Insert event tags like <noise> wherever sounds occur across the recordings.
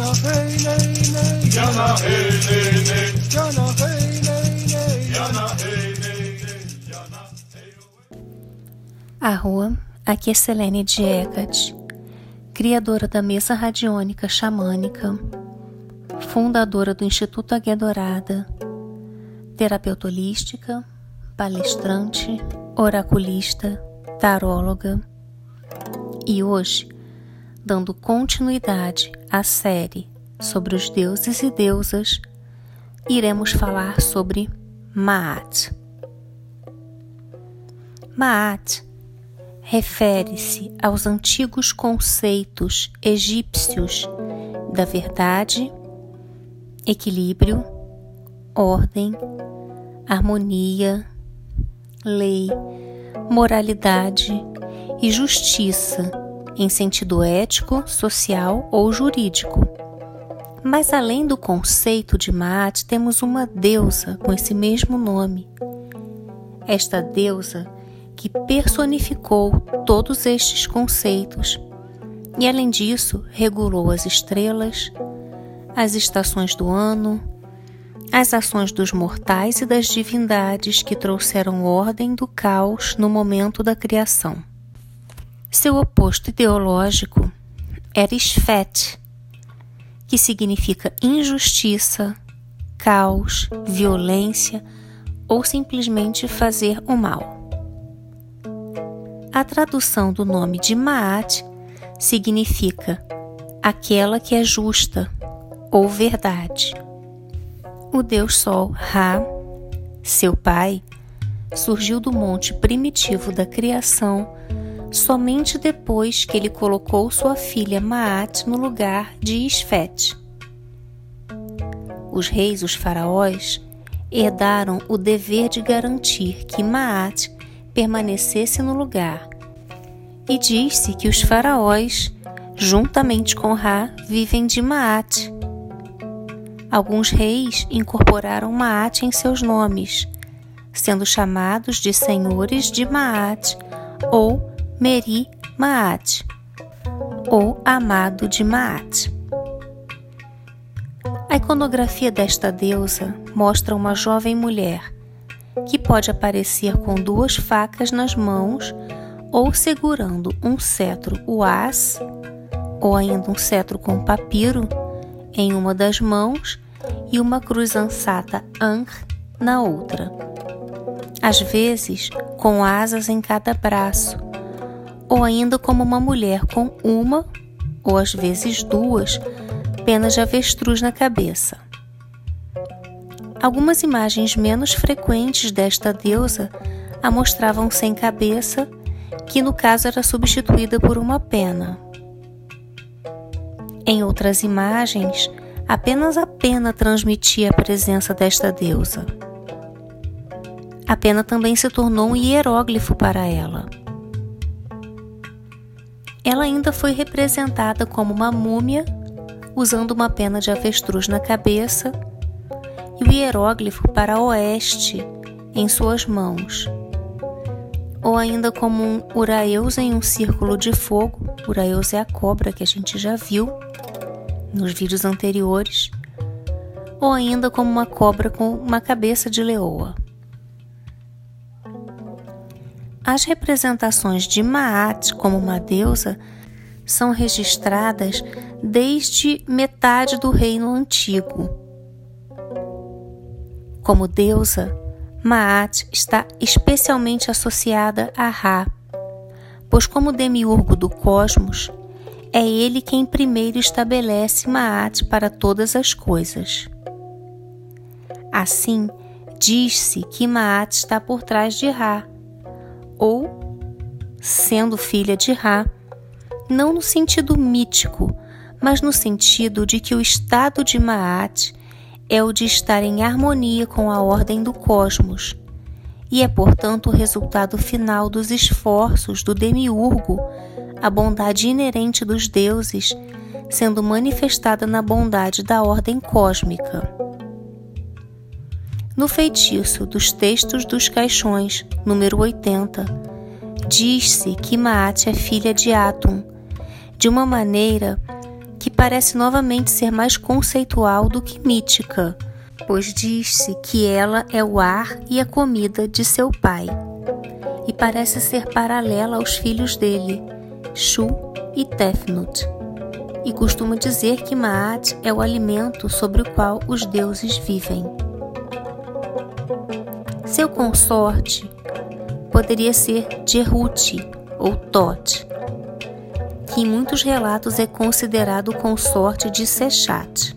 Hey. Arroa, aqui é Selene Diecat, criadora da mesa radiônica xamânica, fundadora do Instituto Águia Dourada, terapeuta holística, palestrante, oraculista, taróloga. E hoje, dando continuidade à série sobre os deuses e deusas, iremos falar sobre Maat. Maat refere-se aos antigos conceitos egípcios da verdade, equilíbrio, ordem, harmonia, lei, moralidade e justiça em sentido ético, social ou jurídico. Mas além do conceito de Maat, temos uma deusa com esse mesmo nome. Esta deusa que personificou todos estes conceitos e, além disso, regulou as estrelas, as estações do ano, as ações dos mortais e das divindades que trouxeram ordem do caos no momento da criação. Seu oposto ideológico era Sfet, que significa injustiça, caos, violência ou simplesmente fazer o mal. A tradução do nome de Maat significa aquela que é justa ou verdade. O deus Sol, Ra, seu pai, surgiu do monte primitivo da criação somente depois que ele colocou sua filha Maat no lugar de Isfet. Os reis, os faraós, herdaram o dever de garantir que Maat permanecesse no lugar. E diz-se que os faraós, juntamente com Ra, vivem de Maat. Alguns reis incorporaram Maat em seus nomes, sendo chamados de senhores de Maat ou Meri Maat, ou Amado de Maat. A iconografia desta deusa mostra uma jovem mulher que pode aparecer com duas facas nas mãos ou segurando um cetro uás ou ainda um cetro com papiro em uma das mãos e uma cruz ansata Ankh na outra. Às vezes, com asas em cada braço ou ainda como uma mulher com uma, ou às vezes duas, penas de avestruz na cabeça. Algumas imagens menos frequentes desta deusa a mostravam sem cabeça, que no caso era substituída por uma pena. Em outras imagens, apenas a pena transmitia a presença desta deusa. A pena também se tornou um hieróglifo para ela. Ela ainda foi representada como uma múmia, usando uma pena de avestruz na cabeça e o hieróglifo para oeste em suas mãos, ou ainda como um Uraeus em um círculo de fogo. Uraeus é a cobra que a gente já viu nos vídeos anteriores, ou ainda como uma cobra com uma cabeça de leoa. As representações de Maat como uma deusa são registradas desde metade do Reino Antigo. Como deusa, Maat está especialmente associada a Ra, pois, como demiurgo do cosmos, é ele quem primeiro estabelece Maat para todas as coisas. Assim, diz-se que Maat está por trás de Ra ou, sendo filha de Ra, não no sentido mítico, mas no sentido de que o estado de Maat é o de estar em harmonia com a ordem do cosmos e é, portanto, o resultado final dos esforços do demiurgo, a bondade inerente dos deuses sendo manifestada na bondade da ordem cósmica. No feitiço dos textos dos caixões, número 80, diz-se que Maat é filha de Atum, de uma maneira que parece novamente ser mais conceitual do que mítica, pois diz-se que ela é o ar e a comida de seu pai, e parece ser paralela aos filhos dele, Shu e Tefnut, e costuma dizer que Maat é o alimento sobre o qual os deuses vivem. Seu consorte poderia ser Jehuti ou Tot, que em muitos relatos é considerado consorte de Sechat.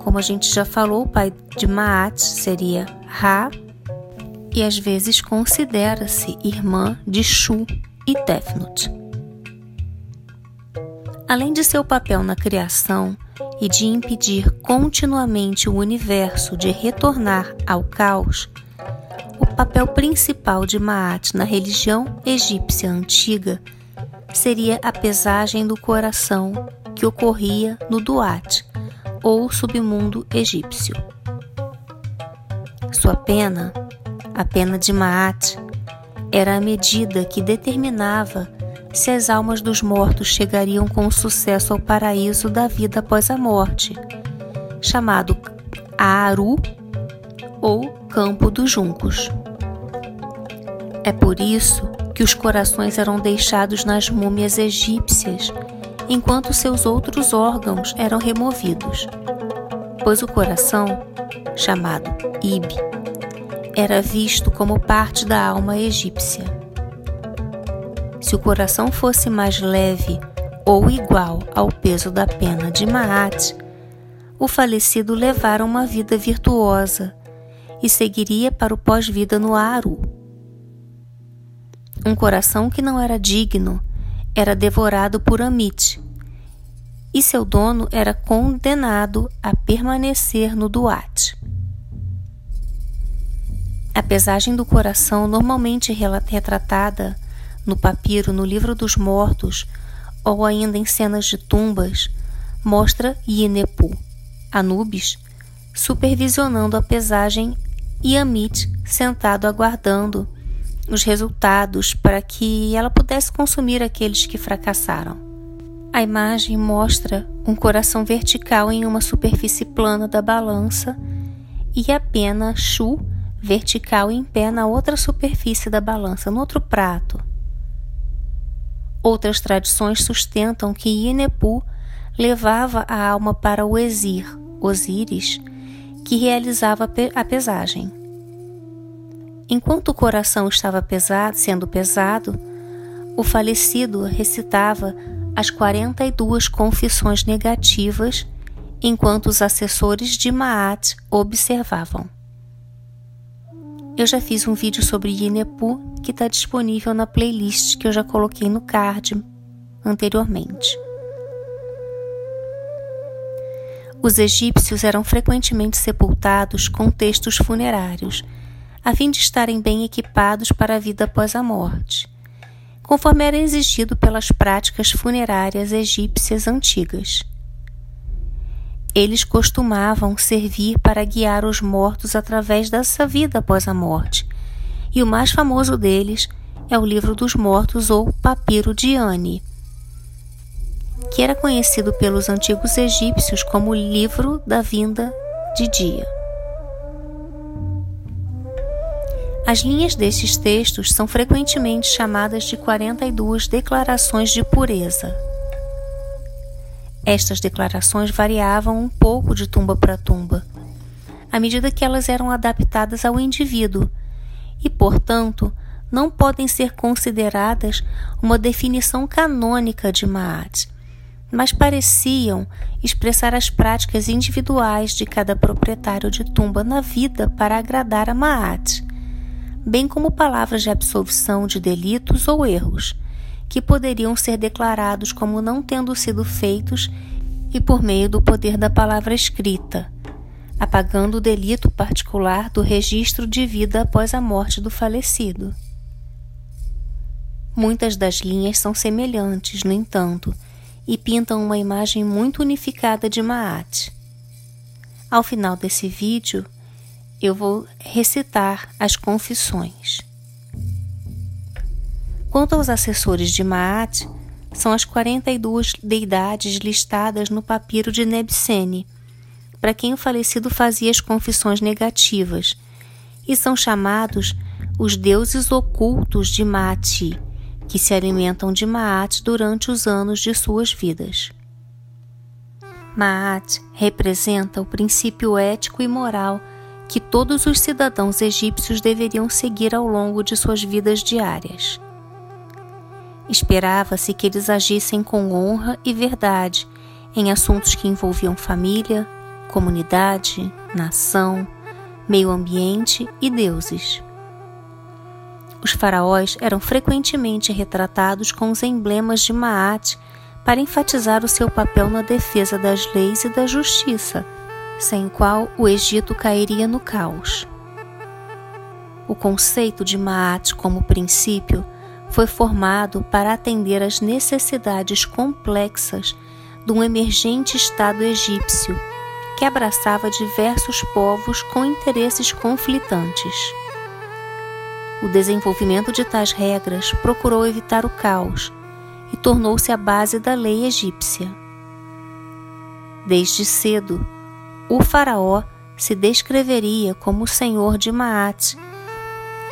Como a gente já falou, o pai de Maat seria Ra, e às vezes considera-se irmã de Shu e Tefnut. Além de seu papel na criação e de impedir continuamente o universo de retornar ao caos, o papel principal de Maat na religião egípcia antiga seria a pesagem do coração que ocorria no Duat, ou submundo egípcio. Sua pena, a pena de Maat, era a medida que determinava se as almas dos mortos chegariam com sucesso ao paraíso da vida após a morte, chamado Aaru ou Campo dos Juncos. É por isso que os corações eram deixados nas múmias egípcias, enquanto seus outros órgãos eram removidos, pois o coração, chamado Ib, era visto como parte da alma egípcia. Se o coração fosse mais leve ou igual ao peso da pena de Maat, o falecido levara uma vida virtuosa e seguiria para o pós-vida no Aru. Um coração que não era digno era devorado por Amit, e seu dono era condenado a permanecer no Duat. A pesagem do coração, normalmente retratada no papiro no Livro dos Mortos ou ainda em cenas de tumbas, mostra Yenepu, Anubis, supervisionando a pesagem e Amit sentado aguardando os resultados para que ela pudesse consumir aqueles que fracassaram. A imagem mostra um coração vertical em uma superfície plana da balança e a pena Shu vertical em pé na outra superfície da balança, no outro prato. Outras tradições sustentam que Inepu levava a alma para o Exir, Osíris, que realizava a pesagem. Enquanto o coração estava pesado, sendo pesado, o falecido recitava as 42 confissões negativas enquanto os assessores de Maat observavam. Eu já fiz um vídeo sobre Yinepu que está disponível na playlist que eu já coloquei no card anteriormente. Os egípcios eram frequentemente sepultados com textos funerários, a fim de estarem bem equipados para a vida após a morte, conforme era exigido pelas práticas funerárias egípcias antigas. Eles costumavam servir para guiar os mortos através dessa vida após a morte, e o mais famoso deles é o Livro dos Mortos ou Papiro de Ani, que era conhecido pelos antigos egípcios como Livro da Vinda de Dia. As linhas destes textos são frequentemente chamadas de 42 declarações de pureza. Estas declarações variavam um pouco de tumba para tumba, à medida que elas eram adaptadas ao indivíduo e, portanto, não podem ser consideradas uma definição canônica de Maat, mas pareciam expressar as práticas individuais de cada proprietário de tumba na vida para agradar a Maat, bem como palavras de absolvição de delitos ou erros que poderiam ser declarados como não tendo sido feitos e por meio do poder da palavra escrita, apagando o delito particular do registro de vida após a morte do falecido. Muitas das linhas são semelhantes, no entanto, e pintam uma imagem muito unificada de Maat. Ao final desse vídeo, eu vou recitar as confissões. Quanto aos assessores de Maat, são as 42 deidades listadas no papiro de Nebsene, para quem o falecido fazia as confissões negativas, e são chamados os deuses ocultos de Mati, que se alimentam de Maat durante os anos de suas vidas. Maat representa o princípio ético e moral que todos os cidadãos egípcios deveriam seguir ao longo de suas vidas diárias. Esperava-se que eles agissem com honra e verdade em assuntos que envolviam família, comunidade, nação, meio ambiente e deuses. Os faraós eram frequentemente retratados com os emblemas de Maat para enfatizar o seu papel na defesa das leis e da justiça, sem o qual o Egito cairia no caos. O conceito de Maat como princípio foi formado para atender às necessidades complexas de um emergente Estado egípcio que abraçava diversos povos com interesses conflitantes. O desenvolvimento de tais regras procurou evitar o caos e tornou-se a base da lei egípcia. Desde cedo, o faraó se descreveria como o senhor de Maat.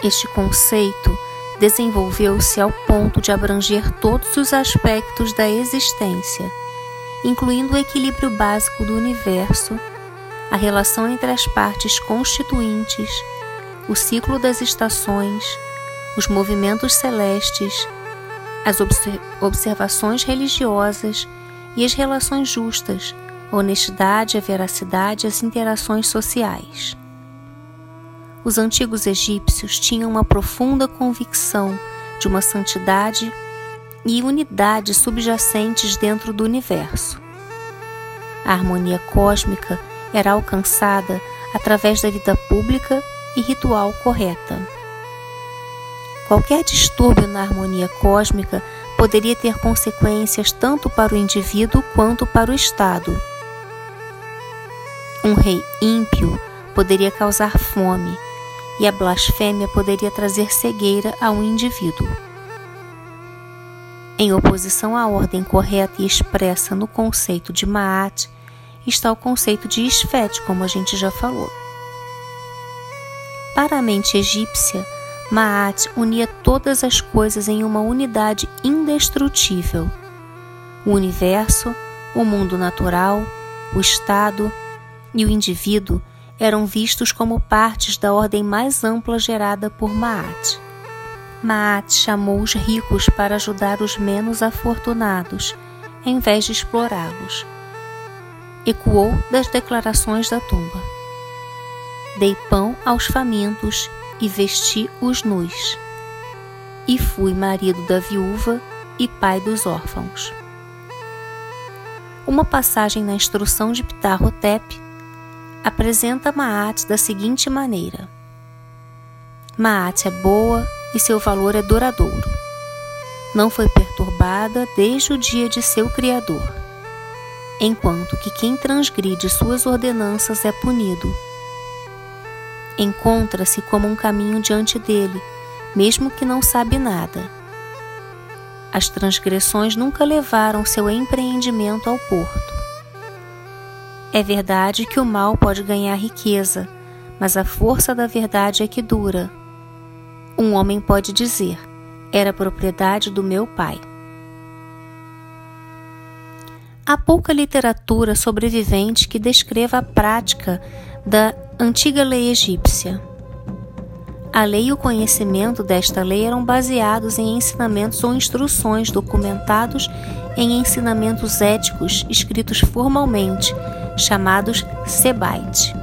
Este conceito desenvolveu-se ao ponto de abranger todos os aspectos da existência, incluindo o equilíbrio básico do universo, a relação entre as partes constituintes, o ciclo das estações, os movimentos celestes, as observações religiosas e as relações justas, a honestidade, a veracidade e as interações sociais. Os antigos egípcios tinham uma profunda convicção de uma santidade e unidade subjacentes dentro do universo. A harmonia cósmica era alcançada através da vida pública e ritual correta. Qualquer distúrbio na harmonia cósmica poderia ter consequências tanto para o indivíduo quanto para o Estado. Um rei ímpio poderia causar fome, e a blasfêmia poderia trazer cegueira a um indivíduo. Em oposição à ordem correta e expressa no conceito de Maat, está o conceito de Esfete, como a gente já falou. Para a mente egípcia, Maat unia todas as coisas em uma unidade indestrutível: o universo, o mundo natural, o Estado e o indivíduo eram vistos como partes da ordem mais ampla gerada por Maat. Maat chamou os ricos para ajudar os menos afortunados, em vez de explorá-los. Ecoou das declarações da tumba. Dei pão aos famintos e vesti os nus. E fui marido da viúva e pai dos órfãos. Uma passagem na instrução de Ptahotep apresenta Maat da seguinte maneira: Maat é boa e seu valor é duradouro. Não foi perturbada desde o dia de seu Criador, enquanto que quem transgride suas ordenanças é punido encontra-se como um caminho diante dele, mesmo que não sabe nada. As transgressões nunca levaram seu empreendimento ao porto. É verdade que o mal pode ganhar riqueza, mas a força da verdade é que dura. Um homem pode dizer: era propriedade do meu pai. Há pouca literatura sobrevivente que descreva a prática da antiga lei egípcia. A lei e o conhecimento desta lei eram baseados em ensinamentos ou instruções documentados em ensinamentos éticos escritos formalmente, chamados sebait.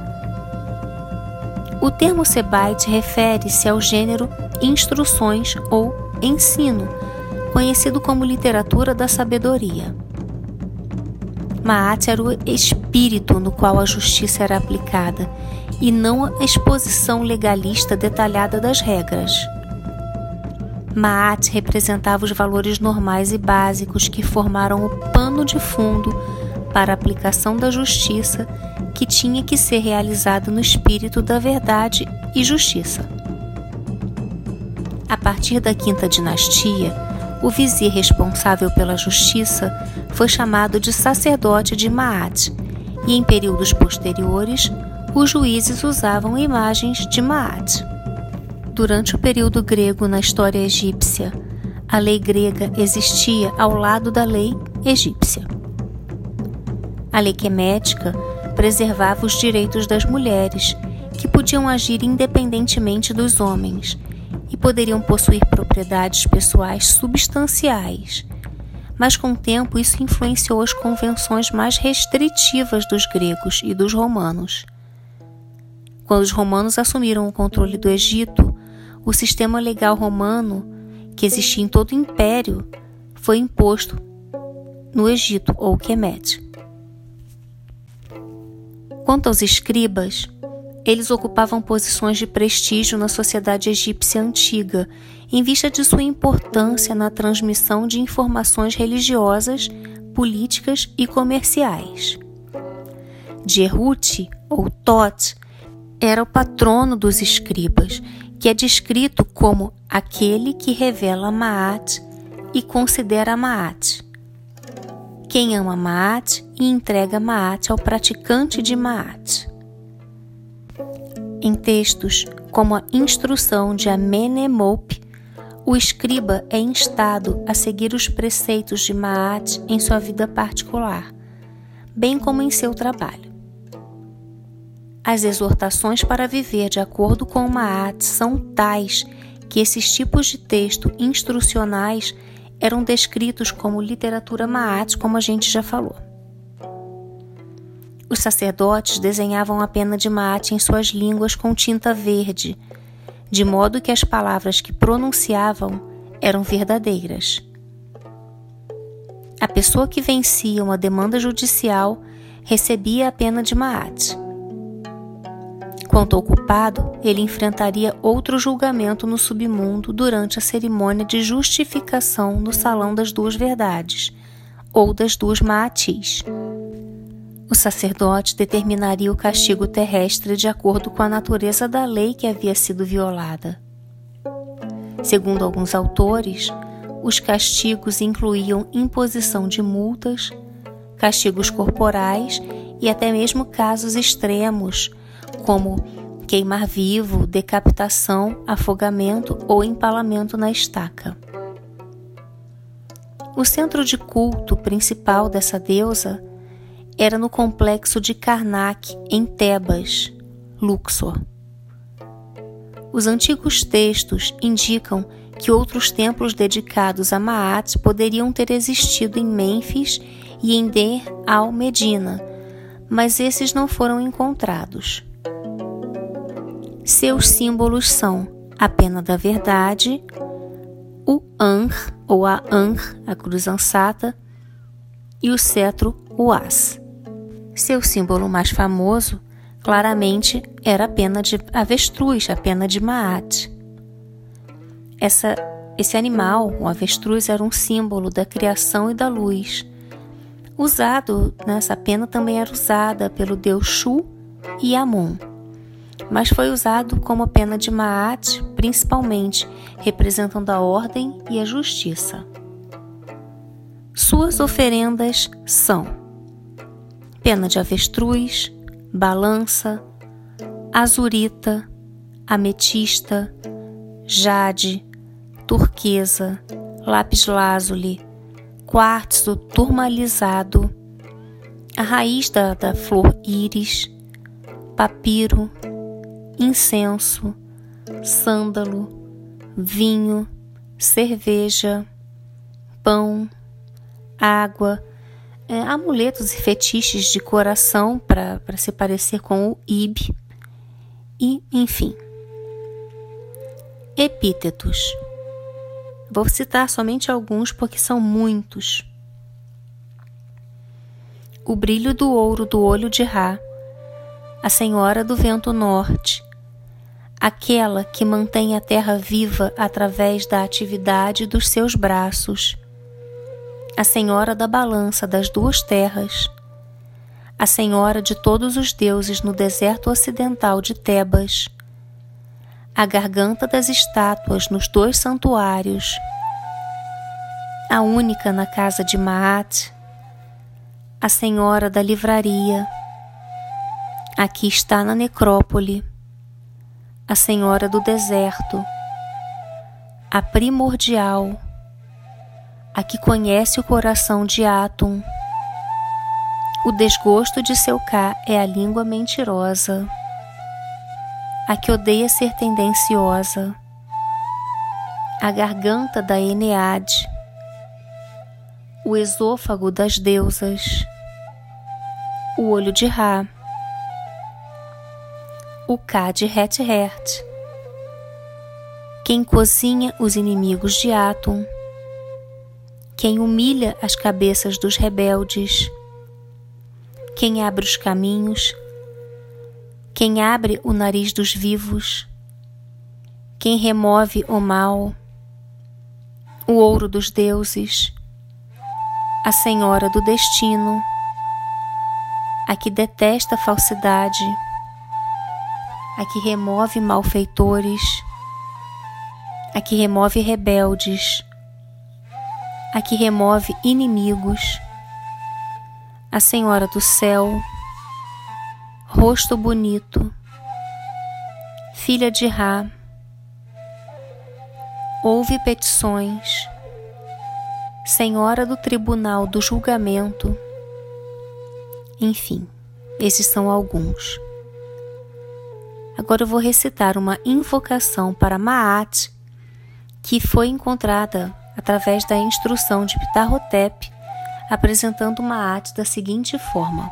O termo sebait refere-se ao gênero instruções ou ensino, conhecido como literatura da sabedoria. Maat era o espírito no qual a justiça era aplicada e não a exposição legalista detalhada das regras. Maat representava os valores normais e básicos que formaram o pano de fundo para a aplicação da justiça que tinha que ser realizada no espírito da verdade e justiça. A partir da quinta dinastia, o vizir responsável pela justiça foi chamado de sacerdote de Maat, e em períodos posteriores, os juízes usavam imagens de Maat. Durante o período grego na história egípcia, a lei grega existia ao lado da lei egípcia. A lei quemética preservava os direitos das mulheres, que podiam agir independentemente dos homens e poderiam possuir propriedades pessoais substanciais. Mas com o tempo isso influenciou as convenções mais restritivas dos gregos e dos romanos. Quando os romanos assumiram o controle do Egito, o sistema legal romano, que existia em todo o império, foi imposto no Egito ou Kemet. Quanto aos escribas, eles ocupavam posições de prestígio na sociedade egípcia antiga, em vista de sua importância na transmissão de informações religiosas, políticas e comerciais. Jerute, ou Tot, era o patrono dos escribas, que é descrito como aquele que revela Maat e considera Maat. Quem ama Maat e entrega Maat ao praticante de Maat. Em textos como a Instrução de Amenemop, o escriba é instado a seguir os preceitos de Maat em sua vida particular, bem como em seu trabalho. As exortações para viver de acordo com Maat são tais que esses tipos de texto instrucionais eram descritos como literatura Maat, como a gente já falou. Os sacerdotes desenhavam a pena de mate em suas línguas com tinta verde, de modo que as palavras que pronunciavam eram verdadeiras. A pessoa que vencia uma demanda judicial recebia a pena de Maat. Quanto ao culpado, ele enfrentaria outro julgamento no submundo durante a cerimônia de justificação no Salão das Duas Verdades, ou das Duas Maatis. O sacerdote determinaria o castigo terrestre de acordo com a natureza da lei que havia sido violada. Segundo alguns autores, os castigos incluíam imposição de multas, castigos corporais e até mesmo casos extremos, como queimar vivo, decapitação, afogamento ou empalamento na estaca. O centro de culto principal dessa deusa era no complexo de Karnak, em Tebas, Luxor. Os antigos textos indicam que outros templos dedicados a Maat poderiam ter existido em Mênfis e em Der al-Medina, mas esses não foram encontrados. Seus símbolos são a pena da verdade, o Anr ou a Anr, a cruz ansata, e o cetro, o As. Seu símbolo mais famoso, claramente, era a pena de avestruz, a pena de Maat. Essa, esse animal, o avestruz, era um símbolo da criação e da luz. Usado, né, essa pena também era usada pelo deus Shu e Amon, mas foi usado como pena de Maat, principalmente representando a ordem e a justiça. Suas oferendas são pena de avestruz, balança, azurita, ametista, jade, turquesa, lápis lazuli, quartzo turmalizado, a raiz da, da flor íris, papiro, incenso, sândalo, vinho, cerveja, pão, água, é, amuletos e fetiches de coração para se parecer com o Ib, e enfim. Epítetos. Vou citar somente alguns porque são muitos. O brilho do ouro do olho de Ra, a Senhora do Vento Norte, aquela que mantém a terra viva através da atividade dos seus braços. A Senhora da balança das duas terras, a Senhora de todos os deuses no deserto ocidental de Tebas, a garganta das estátuas nos dois santuários, a única na casa de Maat, a senhora da livraria. Aqui está na necrópole, a senhora do deserto, a primordial, a que conhece o coração de Atum. O desgosto de seu cá é a língua mentirosa, a que odeia ser tendenciosa, a garganta da Eneade, o esôfago das deusas, o olho de Ra, o K de Het Hert, quem cozinha os inimigos de Atum, quem humilha as cabeças dos rebeldes, quem abre os caminhos, quem abre o nariz dos vivos, quem remove o mal, o ouro dos deuses, a senhora do destino, a que detesta a falsidade, a que remove malfeitores, a que remove rebeldes, a que remove inimigos. A Senhora do Céu, rosto bonito, filha de Ra, ouve petições, Senhora do Tribunal do Julgamento, enfim, esses são alguns. Agora eu vou recitar uma invocação para Maat, que foi encontrada através da instrução de Ptahotep apresentando Maat da seguinte forma: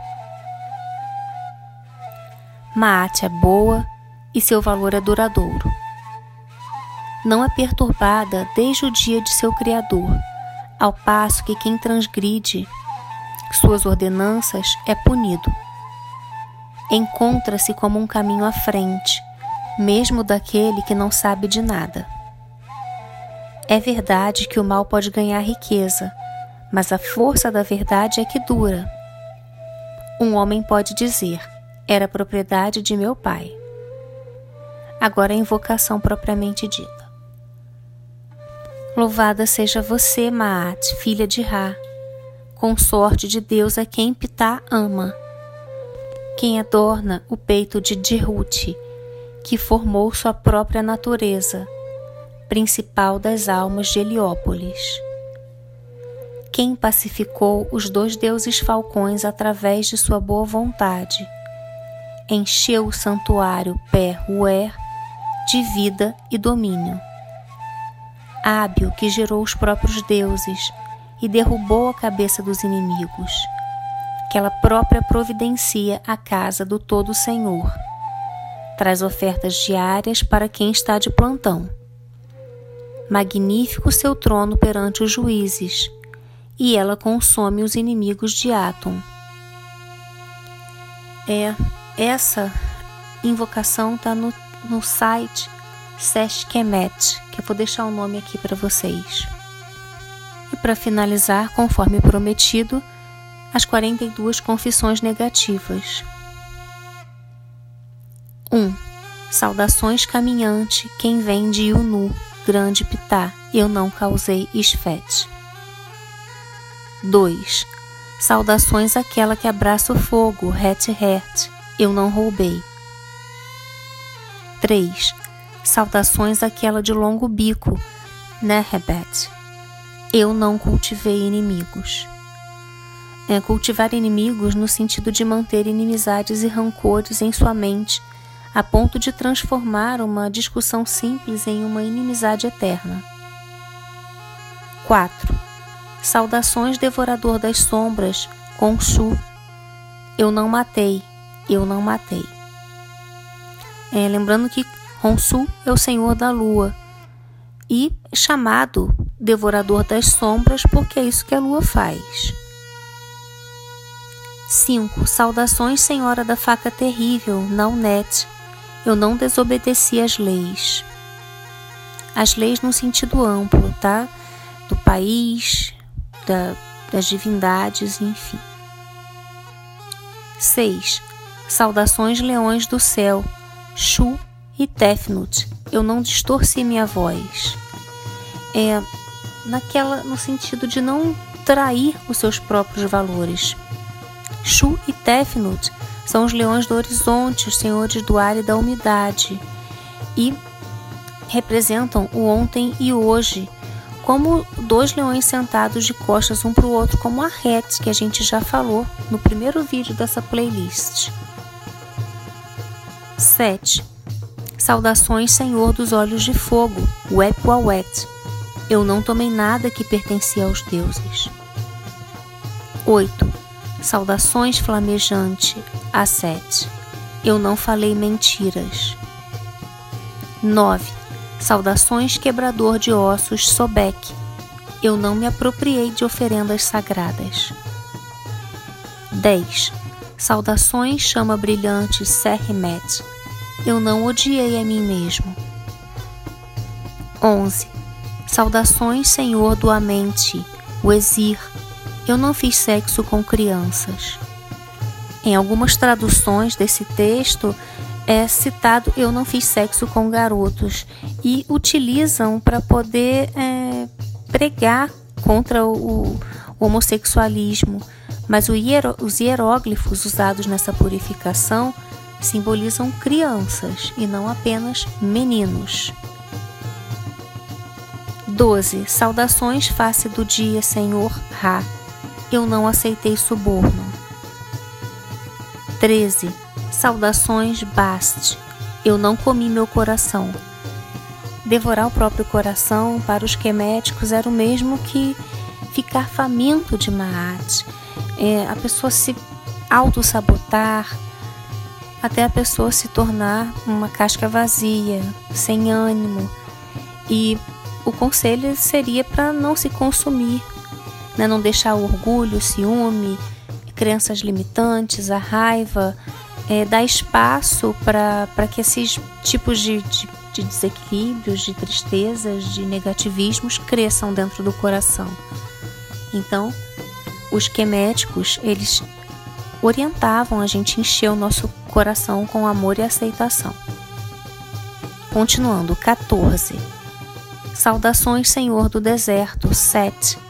Maat é boa e seu valor é duradouro. Não é perturbada desde o dia de seu Criador, ao passo que quem transgride suas ordenanças é punido. Encontra-se como um caminho à frente, mesmo daquele que não sabe de nada. É verdade que o mal pode ganhar riqueza, mas a força da verdade é que dura. Um homem pode dizer: era propriedade de meu pai. Agora a invocação propriamente dita. Louvada seja você, Maat, filha de Ra, consorte de Deus a quem Pitá ama, quem adorna o peito de Dirute, que formou sua própria natureza, principal das almas de Heliópolis quem pacificou os dois deuses falcões através de sua boa vontade. Encheu o santuário Pé-Ruer de vida e domínio. Hábil que gerou os próprios deuses e derrubou a cabeça dos inimigos, que ela própria providencia a casa do Todo Senhor. Traz ofertas diárias para quem está de plantão. Magnífico seu trono perante os juízes e ela consome os inimigos de Atom. É, essa invocação está no, no site Seshkemet, que eu vou deixar o nome aqui para vocês. E para finalizar, conforme prometido, as 42 confissões negativas. 1. Um, saudações caminhante, quem vem de Yunu, grande pitá, eu não causei esfete. 2. Saudações àquela que abraça o fogo, Het Het, eu não roubei. 3. Saudações àquela de longo bico, Nehebet, eu não cultivei inimigos. É cultivar inimigos no sentido de manter inimizades e rancores em sua mente, a ponto de transformar uma discussão simples em uma inimizade eterna. 4 Saudações, devorador das sombras, Conchu. Eu não matei, eu não matei. É, lembrando que Honsu é o senhor da lua e chamado devorador das sombras porque é isso que a lua faz. 5. Saudações, senhora da faca terrível, não net. Eu não desobedeci às leis. As leis no sentido amplo, tá? Do país, da, das divindades, enfim. 6. Saudações leões do céu, Shu e Tefnut. Eu não distorci minha voz. É, naquela no sentido de não trair os seus próprios valores. Shu e Tefnut são os leões do horizonte, os senhores do ar e da umidade, e representam o ontem e hoje, como dois leões sentados de costas um para o outro, como a rete que a gente já falou no primeiro vídeo dessa playlist. 7. Saudações, Senhor dos Olhos de Fogo, Wep Wawet. Eu não tomei nada que pertencia aos deuses. 8. Saudações, Flamejante, Aset. Eu não falei mentiras. 9. Saudações, Quebrador de Ossos, Sobek. Eu não me apropriei de oferendas sagradas. 10. Saudações, Chama Brilhante, Serrimet. Eu não odiei a mim mesmo. 11. Saudações, Senhor do Amente, o Exir. Eu não fiz sexo com crianças. Em algumas traduções desse texto é citado eu não fiz sexo com garotos e utilizam para poder é, pregar contra o, o homossexualismo. Mas os hieróglifos usados nessa purificação simbolizam crianças e não apenas meninos. 12. Saudações face do dia, Senhor Ra. Eu não aceitei suborno. 13. Saudações Bast. Eu não comi meu coração. Devorar o próprio coração para os queméticos era o mesmo que ficar faminto de Maat. É, a pessoa se auto-sabotar, até a pessoa se tornar uma casca vazia, sem ânimo. E o conselho seria para não se consumir, né? não deixar o orgulho, o ciúme, crenças limitantes, a raiva, é, dar espaço para que esses tipos de, de, de desequilíbrios, de tristezas, de negativismos cresçam dentro do coração. Então, os queméticos, eles orientavam a gente encher o nosso coração com amor e aceitação. Continuando, 14. Saudações, Senhor do deserto, 7.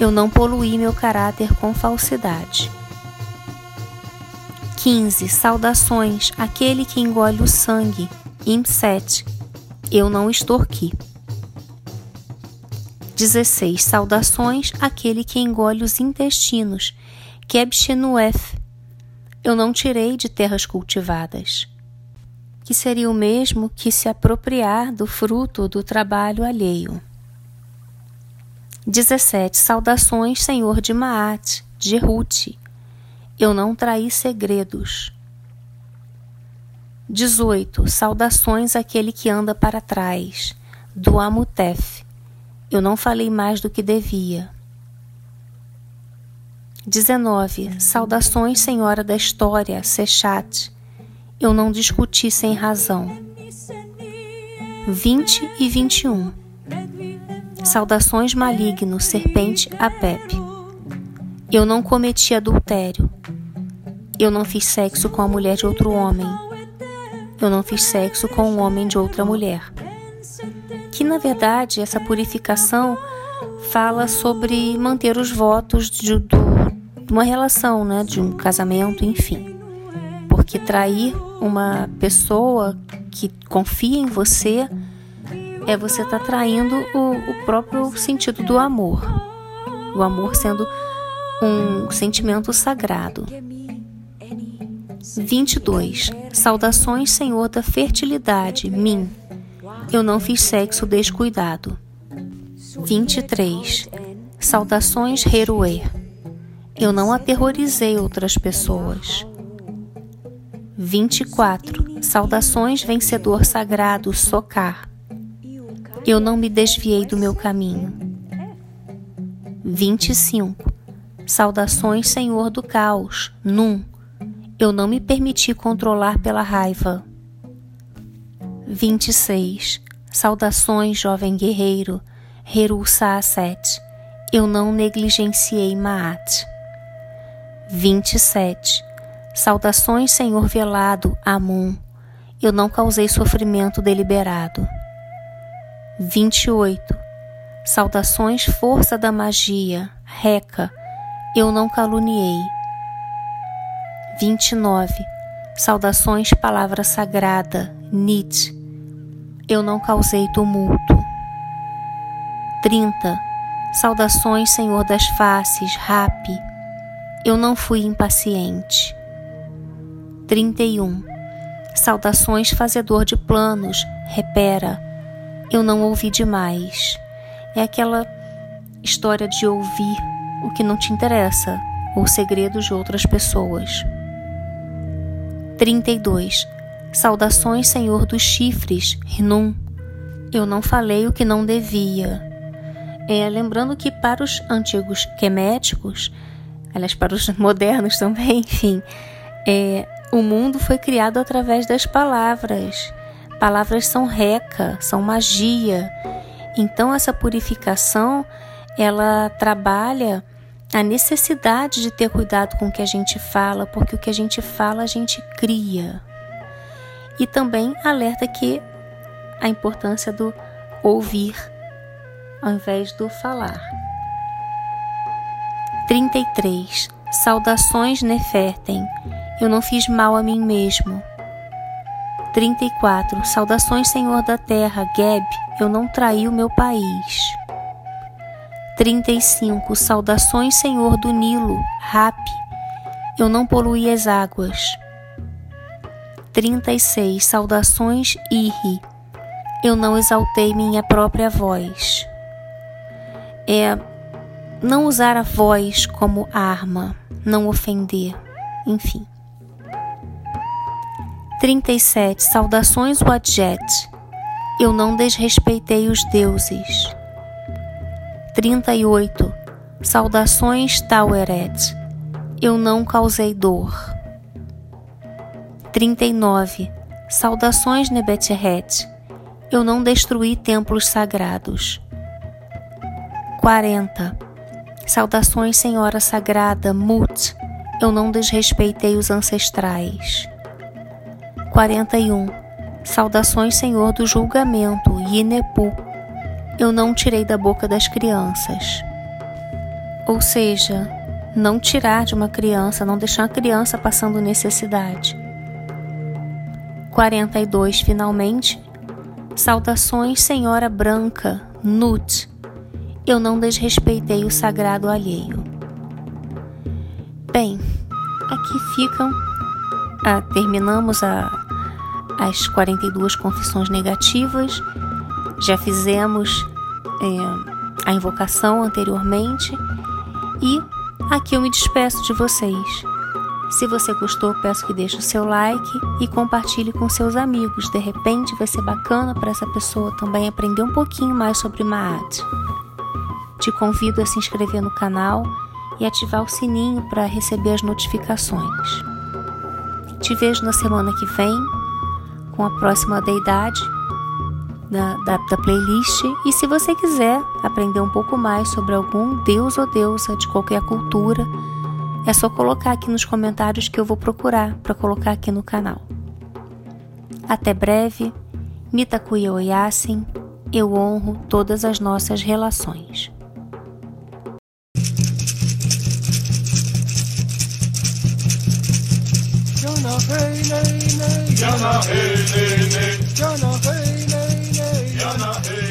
Eu não poluí meu caráter com falsidade. 15. Saudações, aquele que engole o sangue, Im 7. Eu não extorqui. 16. Saudações, aquele que engole os intestinos, Kebshenuef, eu não tirei de terras cultivadas, que seria o mesmo que se apropriar do fruto do trabalho alheio. 17. Saudações, Senhor de Maat, de Ruth. Eu não traí segredos. 18. Saudações àquele que anda para trás, do Amutef. Eu não falei mais do que devia. 19. Saudações, Senhora da História, Sechat. Eu não discuti sem razão. 20 e 21. Saudações maligno, serpente Apep. Eu não cometi adultério. Eu não fiz sexo com a mulher de outro homem. Eu não fiz sexo com o homem de outra mulher. Que na verdade essa purificação fala sobre manter os votos de, de uma relação, né, de um casamento, enfim. Porque trair uma pessoa que confia em você é você estar tá traindo o, o próprio sentido do amor. O amor sendo um sentimento sagrado. 22. Saudações, Senhor da fertilidade, mim. Eu não fiz sexo descuidado. 23. Saudações, Heruê. Eu não aterrorizei outras pessoas. 24. Saudações, vencedor sagrado, Socar. Eu não me desviei do meu caminho. 25. Saudações, Senhor do caos, Num. Eu não me permiti controlar pela raiva. 26. Saudações, jovem guerreiro, Heru Saaset. Eu não negligenciei Maat. 27. Saudações, Senhor velado, Amun. Eu não causei sofrimento deliberado. 28. Saudações, força da magia, Reca, eu não caluniei. 29. Saudações, palavra sagrada, Nit, eu não causei tumulto. 30. Saudações, Senhor das faces, Rapi, eu não fui impaciente. 31. Saudações, fazedor de planos, Repera, eu não ouvi demais. É aquela história de ouvir o que não te interessa ou segredos de outras pessoas. 32. Saudações, Senhor dos chifres, Rinum. Eu não falei o que não devia. É, lembrando que para os antigos queméticos, aliás, para os <laughs> modernos também, enfim, é, o mundo foi criado através das palavras. Palavras são reca, são magia. Então essa purificação, ela trabalha a necessidade de ter cuidado com o que a gente fala, porque o que a gente fala a gente cria. E também alerta que a importância do ouvir ao invés do falar. 33. Saudações Nefertem. Eu não fiz mal a mim mesmo. 34. Saudações Senhor da Terra, Geb. Eu não traí o meu país. 35. Saudações, Senhor do Nilo, Rapi. Eu não poluí as águas. 36. Saudações, Irri. Eu não exaltei minha própria voz. É não usar a voz como arma, não ofender, enfim. 37. Saudações, Wadjet. Eu não desrespeitei os deuses. 38. Saudações, Taueret. Eu não causei dor. 39. Saudações, Nebeteret. Eu não destruí templos sagrados. 40. Saudações, Senhora Sagrada, Mut. Eu não desrespeitei os ancestrais. 41. Saudações, Senhor do julgamento, Yinepu eu não tirei da boca das crianças. Ou seja, não tirar de uma criança, não deixar a criança passando necessidade. 42. Finalmente, saudações, Senhora Branca, Nut. Eu não desrespeitei o sagrado alheio. Bem, aqui ficam. Ah, terminamos a, as 42 confissões negativas já fizemos é, a invocação anteriormente e aqui eu me despeço de vocês. Se você gostou, peço que deixe o seu like e compartilhe com seus amigos. De repente vai ser bacana para essa pessoa também aprender um pouquinho mais sobre Maat. Te convido a se inscrever no canal e ativar o sininho para receber as notificações. Te vejo na semana que vem com a próxima deidade da, da, da, playlist. E se você quiser aprender um pouco mais sobre algum deus ou deusa de qualquer cultura, é só colocar aqui nos comentários que eu vou procurar para colocar aqui no canal. Até breve, Mitakuya Oyasin, eu honro todas as nossas relações. Yana, hey, hey, hey. Jana hey nay nay Yana, hey.